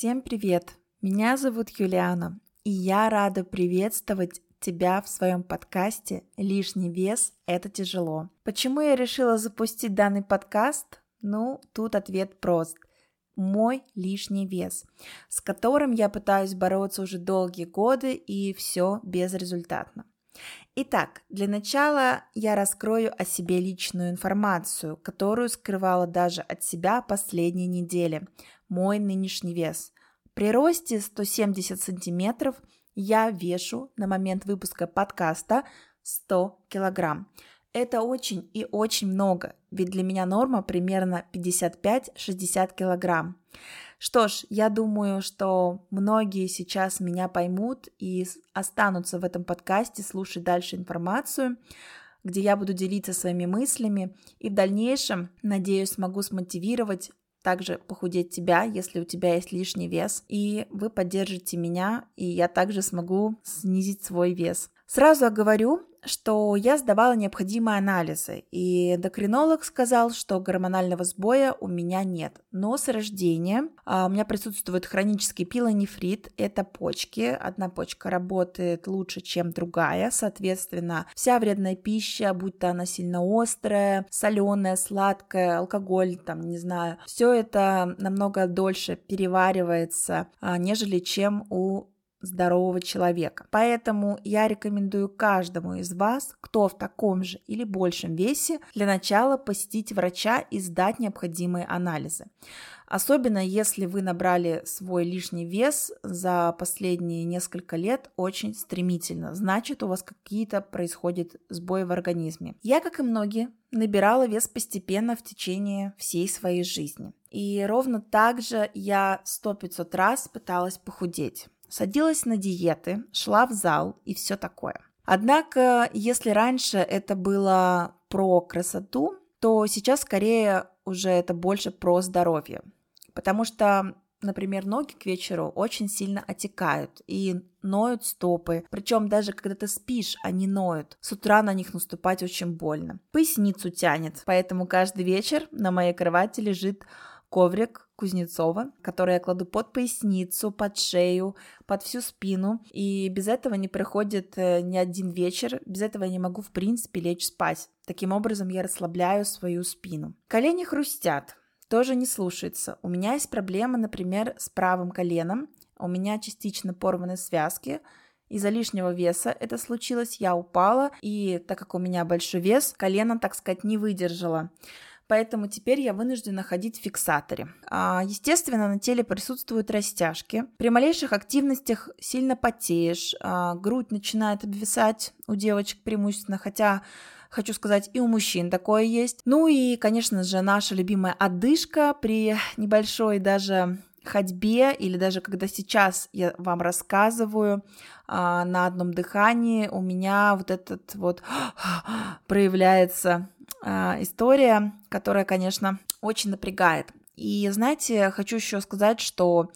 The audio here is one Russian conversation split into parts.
Всем привет! Меня зовут Юлиана, и я рада приветствовать тебя в своем подкасте «Лишний вес – это тяжело». Почему я решила запустить данный подкаст? Ну, тут ответ прост. Мой лишний вес, с которым я пытаюсь бороться уже долгие годы, и все безрезультатно. Итак, для начала я раскрою о себе личную информацию, которую скрывала даже от себя последние недели. Мой нынешний вес. При росте 170 сантиметров я вешу на момент выпуска подкаста 100 килограмм. Это очень и очень много, ведь для меня норма примерно 55-60 килограмм. Что ж, я думаю, что многие сейчас меня поймут и останутся в этом подкасте слушать дальше информацию, где я буду делиться своими мыслями и в дальнейшем, надеюсь, смогу смотивировать также похудеть тебя, если у тебя есть лишний вес, и вы поддержите меня, и я также смогу снизить свой вес. Сразу оговорю, что я сдавала необходимые анализы, и эндокринолог сказал, что гормонального сбоя у меня нет. Но с рождения а, у меня присутствует хронический пилонефрит, это почки. Одна почка работает лучше, чем другая, соответственно, вся вредная пища, будь то она сильно острая, соленая, сладкая, алкоголь, там, не знаю, все это намного дольше переваривается, а, нежели чем у здорового человека. Поэтому я рекомендую каждому из вас, кто в таком же или большем весе, для начала посетить врача и сдать необходимые анализы. Особенно если вы набрали свой лишний вес за последние несколько лет очень стремительно, значит у вас какие-то происходят сбои в организме. Я, как и многие, набирала вес постепенно в течение всей своей жизни. И ровно так же я 100-500 раз пыталась похудеть садилась на диеты, шла в зал и все такое. Однако, если раньше это было про красоту, то сейчас скорее уже это больше про здоровье. Потому что, например, ноги к вечеру очень сильно отекают и ноют стопы. Причем даже когда ты спишь, они ноют. С утра на них наступать очень больно. Поясницу тянет. Поэтому каждый вечер на моей кровати лежит коврик Кузнецова, который я кладу под поясницу, под шею, под всю спину. И без этого не проходит э, ни один вечер, без этого я не могу, в принципе, лечь спать. Таким образом, я расслабляю свою спину. Колени хрустят, тоже не слушается. У меня есть проблема, например, с правым коленом. У меня частично порваны связки, из-за лишнего веса это случилось, я упала, и так как у меня большой вес, колено, так сказать, не выдержало поэтому теперь я вынуждена ходить в фиксаторе. А, естественно, на теле присутствуют растяжки. При малейших активностях сильно потеешь, а, грудь начинает обвисать у девочек преимущественно, хотя хочу сказать, и у мужчин такое есть. Ну и, конечно же, наша любимая одышка при небольшой даже ходьбе или даже когда сейчас я вам рассказываю а, на одном дыхании, у меня вот этот вот проявляется а, история, которая, конечно, очень напрягает. И знаете, хочу еще сказать, что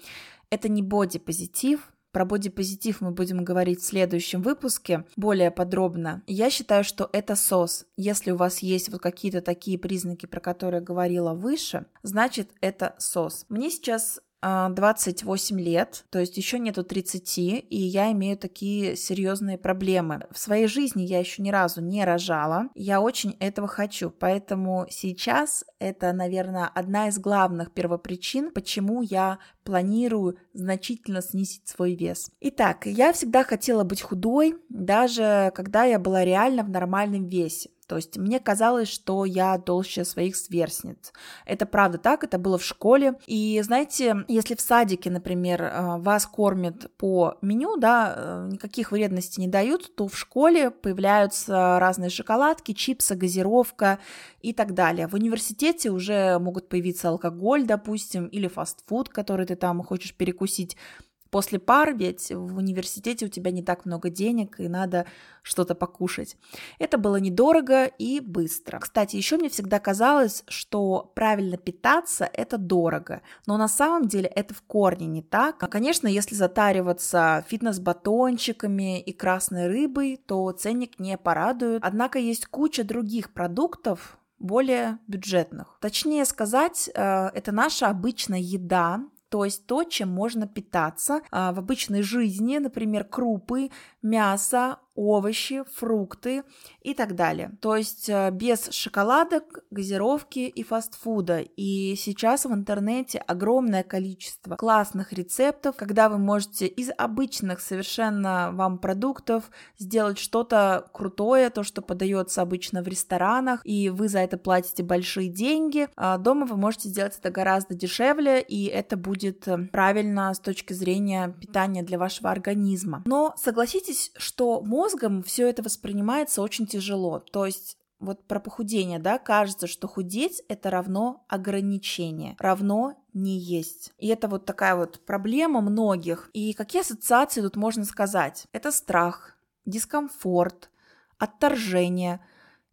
это не боди-позитив, про бодипозитив мы будем говорить в следующем выпуске более подробно. Я считаю, что это СОС. Если у вас есть вот какие-то такие признаки, про которые я говорила выше, значит это СОС. Мне сейчас 28 а, лет, то есть еще нету 30, и я имею такие серьезные проблемы. В своей жизни я еще ни разу не рожала, я очень этого хочу, поэтому сейчас это, наверное, одна из главных первопричин, почему я планирую значительно снизить свой вес. Итак, я всегда хотела быть худой, даже когда я была реально в нормальном весе. То есть мне казалось, что я толще своих сверстниц. Это правда так, это было в школе. И знаете, если в садике, например, э, вас кормят по меню, да, э, никаких вредностей не дают, то в школе появляются разные шоколадки, чипсы, газировка и так далее. В университете уже могут появиться алкоголь, допустим, или фастфуд, который ты там хочешь перекусить после пар, ведь в университете у тебя не так много денег и надо что-то покушать. Это было недорого и быстро. Кстати, еще мне всегда казалось, что правильно питаться – это дорого, но на самом деле это в корне не так. А, конечно, если затариваться фитнес-батончиками и красной рыбой, то ценник не порадует. Однако есть куча других продуктов, более бюджетных. Точнее сказать, э, это наша обычная еда, то есть то, чем можно питаться а, в обычной жизни, например, крупы, мясо, овощи, фрукты и так далее. То есть э, без шоколадок, газировки и фастфуда. И сейчас в интернете огромное количество классных рецептов, когда вы можете из обычных совершенно вам продуктов сделать что-то крутое, то, что подается обычно в ресторанах, и вы за это платите большие деньги. А дома вы можете сделать это гораздо дешевле, и это будет э, правильно с точки зрения питания для вашего организма. Но согласитесь, что можно мозгом все это воспринимается очень тяжело. То есть вот про похудение, да, кажется, что худеть это равно ограничение, равно не есть. И это вот такая вот проблема многих. И какие ассоциации тут можно сказать? Это страх, дискомфорт, отторжение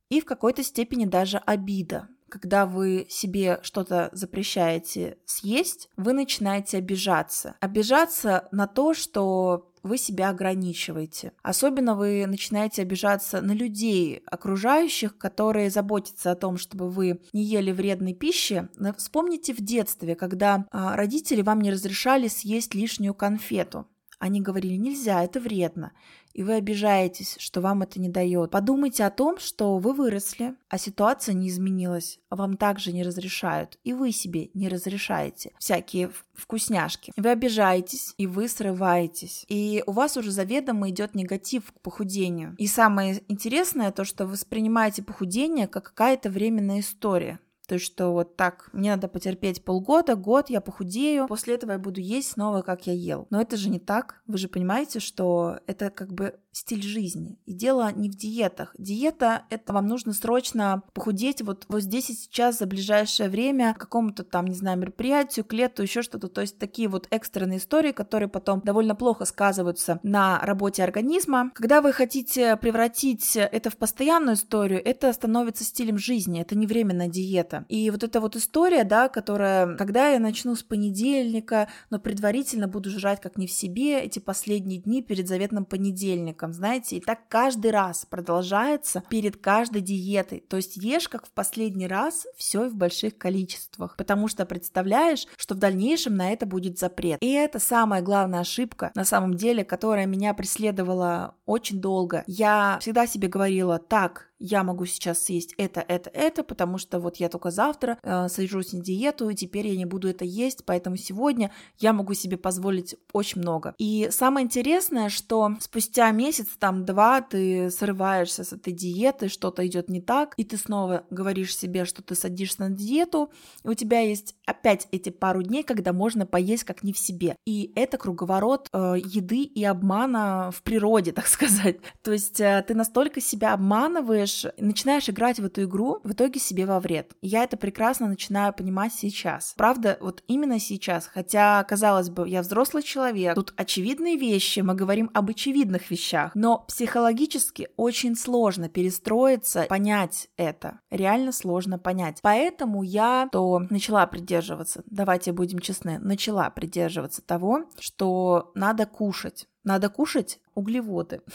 и в какой-то степени даже обида. Когда вы себе что-то запрещаете съесть, вы начинаете обижаться. Обижаться на то, что вы себя ограничиваете. Особенно вы начинаете обижаться на людей окружающих, которые заботятся о том, чтобы вы не ели вредной пищи. Вспомните в детстве, когда а, родители вам не разрешали съесть лишнюю конфету. Они говорили, нельзя, это вредно и вы обижаетесь, что вам это не дает. Подумайте о том, что вы выросли, а ситуация не изменилась, а вам также не разрешают, и вы себе не разрешаете всякие вкусняшки. Вы обижаетесь, и вы срываетесь, и у вас уже заведомо идет негатив к похудению. И самое интересное то, что вы воспринимаете похудение как какая-то временная история. То есть, что вот так, мне надо потерпеть полгода, год, я похудею, после этого я буду есть снова, как я ел. Но это же не так. Вы же понимаете, что это как бы стиль жизни. И дело не в диетах. Диета — это вам нужно срочно похудеть вот, вот здесь и сейчас за ближайшее время к какому-то там, не знаю, мероприятию, к лету, еще что-то. То есть такие вот экстренные истории, которые потом довольно плохо сказываются на работе организма. Когда вы хотите превратить это в постоянную историю, это становится стилем жизни, это не временная диета. И вот эта вот история, да, которая, когда я начну с понедельника, но предварительно буду жрать как не в себе эти последние дни перед заветным понедельником, завтраком, знаете, и так каждый раз продолжается перед каждой диетой. То есть ешь как в последний раз все в больших количествах, потому что представляешь, что в дальнейшем на это будет запрет. И это самая главная ошибка, на самом деле, которая меня преследовала очень долго. Я всегда себе говорила, так, я могу сейчас съесть это, это, это, потому что вот я только завтра э, сажусь на диету, и теперь я не буду это есть, поэтому сегодня я могу себе позволить очень много. И самое интересное, что спустя месяц, там, два, ты срываешься с этой диеты, что-то идет не так, и ты снова говоришь себе, что ты садишься на диету, и у тебя есть опять эти пару дней, когда можно поесть как не в себе. И это круговорот э, еды и обмана в природе, так сказать. То есть э, ты настолько себя обманываешь, начинаешь, начинаешь играть в эту игру, в итоге себе во вред. Я это прекрасно начинаю понимать сейчас. Правда, вот именно сейчас. Хотя, казалось бы, я взрослый человек, тут очевидные вещи, мы говорим об очевидных вещах, но психологически очень сложно перестроиться, понять это. Реально сложно понять. Поэтому я то начала придерживаться, давайте будем честны, начала придерживаться того, что надо кушать. Надо кушать углеводы.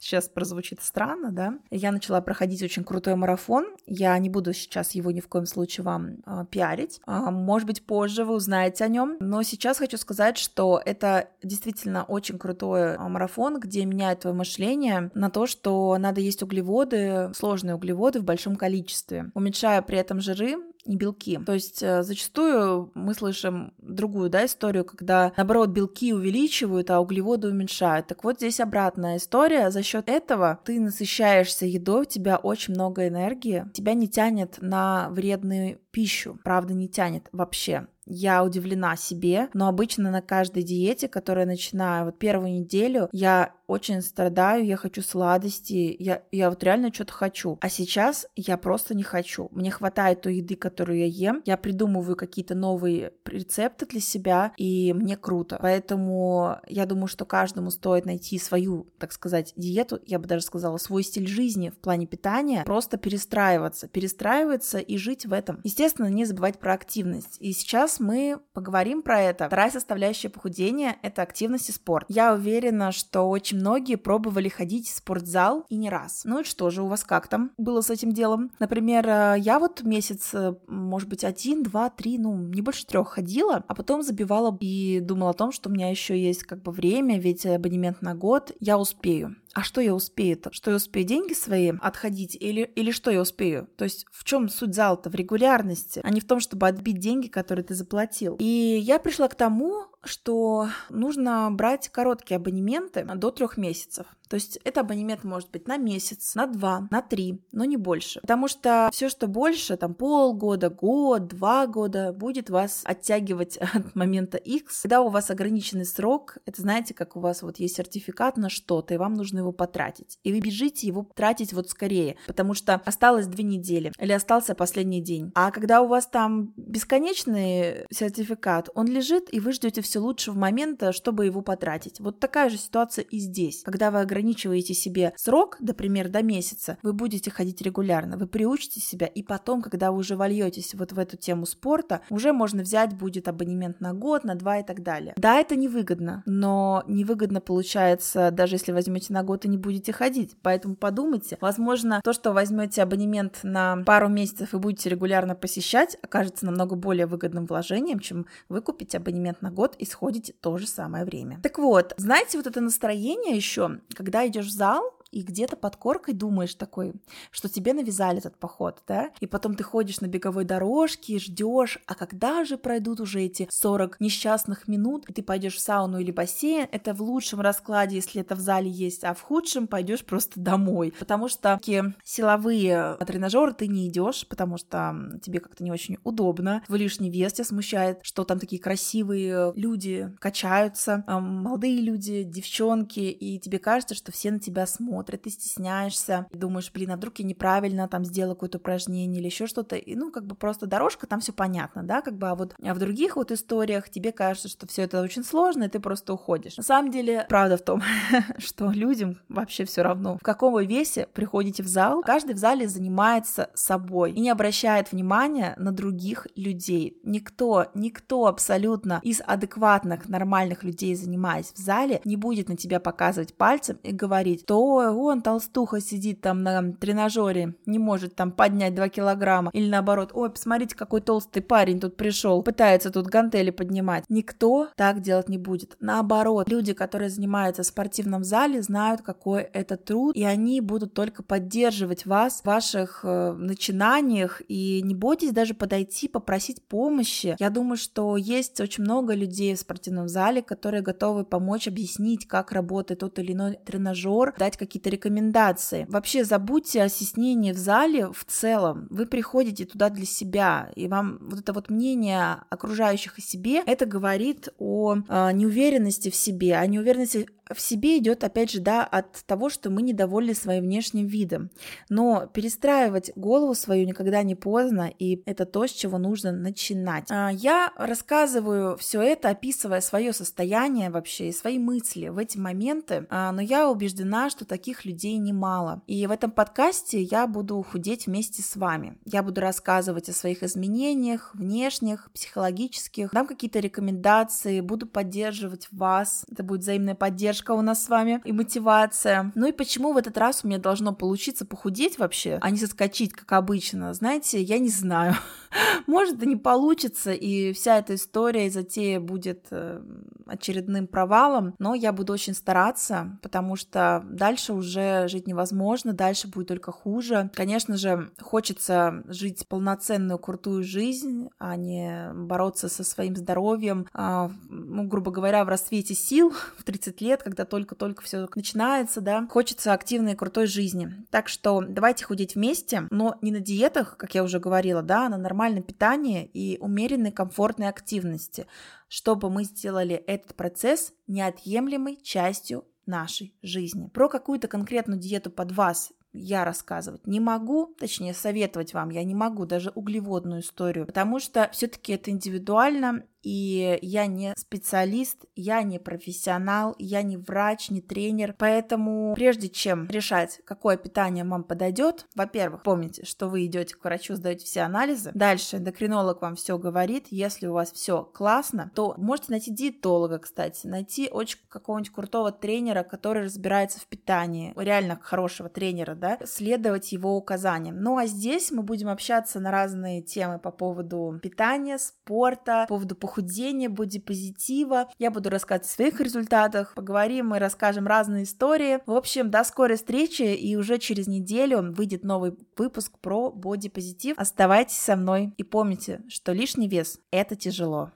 Сейчас прозвучит странно, да? Я начала проходить очень крутой марафон. Я не буду сейчас его ни в коем случае вам э, пиарить. Э, может быть, позже вы узнаете о нем. Но сейчас хочу сказать, что это действительно очень крутой а, марафон, где меняет твое мышление на то, что надо есть углеводы, сложные углеводы в большом количестве, уменьшая при этом жиры, не белки. То есть э, зачастую мы слышим другую да, историю, когда, наоборот, белки увеличивают, а углеводы уменьшают. Так вот здесь обратная история. За счет этого ты насыщаешься едой, у тебя очень много энергии, тебя не тянет на вредную пищу. Правда, не тянет вообще я удивлена себе, но обычно на каждой диете, которую я начинаю, вот первую неделю, я очень страдаю, я хочу сладости, я, я вот реально что-то хочу. А сейчас я просто не хочу. Мне хватает той еды, которую я ем, я придумываю какие-то новые рецепты для себя, и мне круто. Поэтому я думаю, что каждому стоит найти свою, так сказать, диету, я бы даже сказала, свой стиль жизни в плане питания, просто перестраиваться, перестраиваться и жить в этом. Естественно, не забывать про активность. И сейчас мы поговорим про это. Вторая составляющая похудения – это активность и спорт. Я уверена, что очень многие пробовали ходить в спортзал и не раз. Ну и что же у вас как там было с этим делом? Например, э, я вот месяц, э, может быть, один, два, три, ну, не больше трех ходила, а потом забивала и думала о том, что у меня еще есть как бы время, ведь абонемент на год, я успею а что я успею-то? Что я успею деньги свои отходить или, или что я успею? То есть в чем суть зала-то? В регулярности, а не в том, чтобы отбить деньги, которые ты заплатил. И я пришла к тому, что нужно брать короткие абонементы до трех месяцев. То есть это абонемент может быть на месяц, на два, на три, но не больше. Потому что все, что больше, там полгода, год, два года, будет вас оттягивать от момента X. Когда у вас ограниченный срок, это знаете, как у вас вот есть сертификат на что-то, и вам нужно его потратить. И вы бежите его тратить вот скорее, потому что осталось две недели или остался последний день. А когда у вас там бесконечный сертификат, он лежит, и вы ждете все лучшего момента, чтобы его потратить. Вот такая же ситуация и здесь. Когда вы ограничиваете себе срок, например, до месяца, вы будете ходить регулярно, вы приучите себя, и потом, когда вы уже вольетесь вот в эту тему спорта, уже можно взять будет абонемент на год, на два и так далее. Да, это невыгодно, но невыгодно получается, даже если возьмете на год и не будете ходить. Поэтому подумайте, возможно, то, что возьмете абонемент на пару месяцев и будете регулярно посещать, окажется намного более выгодным вложением, чем вы купите абонемент на год и сходите то же самое время. Так вот, знаете, вот это настроение еще, когда идешь в зал, и где-то под коркой думаешь такой, что тебе навязали этот поход, да, и потом ты ходишь на беговой дорожке ждешь, а когда же пройдут уже эти 40 несчастных минут, и ты пойдешь в сауну или бассейн, это в лучшем раскладе, если это в зале есть, а в худшем пойдешь просто домой, потому что такие силовые тренажеры ты не идешь, потому что тебе как-то не очень удобно, в лишний вес тебя смущает, что там такие красивые люди качаются, молодые люди, девчонки, и тебе кажется, что все на тебя смотрят, смотрят, ты стесняешься, думаешь, блин, а вдруг я неправильно там сделала какое-то упражнение или еще что-то, и ну как бы просто дорожка, там все понятно, да, как бы, а вот а в других вот историях тебе кажется, что все это очень сложно, и ты просто уходишь. На самом деле, правда в том, что людям вообще все равно, в каком вы весе приходите в зал, каждый в зале занимается собой и не обращает внимания на других людей. Никто, никто абсолютно из адекватных, нормальных людей, занимаясь в зале, не будет на тебя показывать пальцем и говорить, то он толстуха сидит там на тренажере, не может там поднять 2 килограмма. Или наоборот, ой, посмотрите, какой толстый парень тут пришел, пытается тут гантели поднимать. Никто так делать не будет. Наоборот, люди, которые занимаются в спортивном зале, знают, какой это труд, и они будут только поддерживать вас в ваших э, начинаниях, и не бойтесь даже подойти, попросить помощи. Я думаю, что есть очень много людей в спортивном зале, которые готовы помочь объяснить, как работает тот или иной тренажер, дать какие какие-то рекомендации. Вообще забудьте о стеснении в зале в целом. Вы приходите туда для себя, и вам вот это вот мнение окружающих о себе, это говорит о э, неуверенности в себе, о неуверенности в себе идет, опять же, да, от того, что мы недовольны своим внешним видом. Но перестраивать голову свою никогда не поздно, и это то, с чего нужно начинать. А, я рассказываю все это, описывая свое состояние вообще и свои мысли в эти моменты, а, но я убеждена, что таких людей немало. И в этом подкасте я буду худеть вместе с вами. Я буду рассказывать о своих изменениях, внешних, психологических, дам какие-то рекомендации, буду поддерживать вас. Это будет взаимная поддержка у нас с вами и мотивация. Ну и почему в этот раз у меня должно получиться похудеть вообще, а не соскочить, как обычно? Знаете, я не знаю. Может, и не получится, и вся эта история и затея будет э, очередным провалом, но я буду очень стараться, потому что дальше уже жить невозможно, дальше будет только хуже. Конечно же, хочется жить полноценную, крутую жизнь, а не бороться со своим здоровьем, а, ну, грубо говоря, в расцвете сил в 30 лет, когда только-только все начинается, да, хочется активной, крутой жизни. Так что давайте худеть вместе, но не на диетах, как я уже говорила, да, а на нормальном питании и умеренной комфортной активности, чтобы мы сделали этот процесс неотъемлемой частью нашей жизни. Про какую-то конкретную диету под вас я рассказывать не могу, точнее советовать вам я не могу даже углеводную историю, потому что все-таки это индивидуально, и я не специалист, я не профессионал, я не врач, не тренер, поэтому прежде чем решать, какое питание вам подойдет, во-первых, помните, что вы идете к врачу, сдаете все анализы, дальше эндокринолог вам все говорит, если у вас все классно, то можете найти диетолога, кстати, найти очень какого-нибудь крутого тренера, который разбирается в питании, реально хорошего тренера, да, следовать его указаниям. Ну а здесь мы будем общаться на разные темы по поводу питания, спорта, по поводу похудения, бодипозитива. Я буду рассказывать о своих результатах, поговорим и расскажем разные истории. В общем, до скорой встречи, и уже через неделю выйдет новый выпуск про бодипозитив. Оставайтесь со мной и помните, что лишний вес — это тяжело.